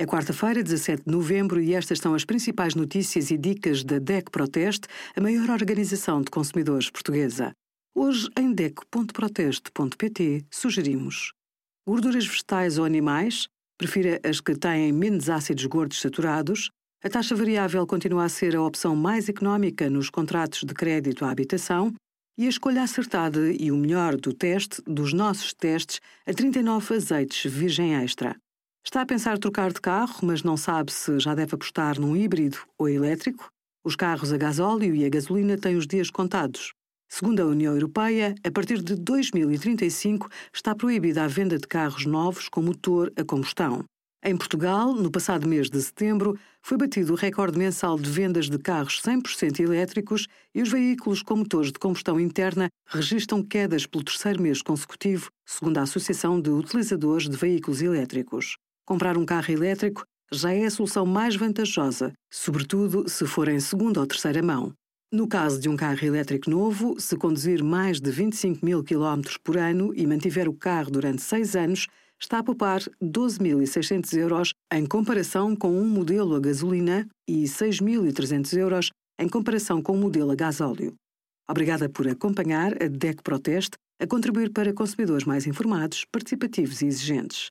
É quarta-feira, 17 de novembro, e estas são as principais notícias e dicas da DEC Proteste, a maior organização de consumidores portuguesa. Hoje, em DEC.proteste.pt, sugerimos gorduras vegetais ou animais, prefira as que têm menos ácidos gordos saturados, a taxa variável continua a ser a opção mais económica nos contratos de crédito à habitação e a escolha acertada e o melhor do teste dos nossos testes a 39 azeites virgem extra. Está a pensar trocar de carro, mas não sabe se já deve apostar num híbrido ou elétrico? Os carros a gasóleo e a gasolina têm os dias contados. Segundo a União Europeia, a partir de 2035 está proibida a venda de carros novos com motor a combustão. Em Portugal, no passado mês de setembro, foi batido o recorde mensal de vendas de carros 100% elétricos e os veículos com motores de combustão interna registram quedas pelo terceiro mês consecutivo, segundo a Associação de Utilizadores de Veículos Elétricos. Comprar um carro elétrico já é a solução mais vantajosa, sobretudo se for em segunda ou terceira mão. No caso de um carro elétrico novo, se conduzir mais de 25 mil km por ano e mantiver o carro durante seis anos, está a poupar 12.600 euros em comparação com um modelo a gasolina e 6.300 euros em comparação com um modelo a gasóleo. Obrigada por acompanhar a DEC Proteste a contribuir para consumidores mais informados, participativos e exigentes.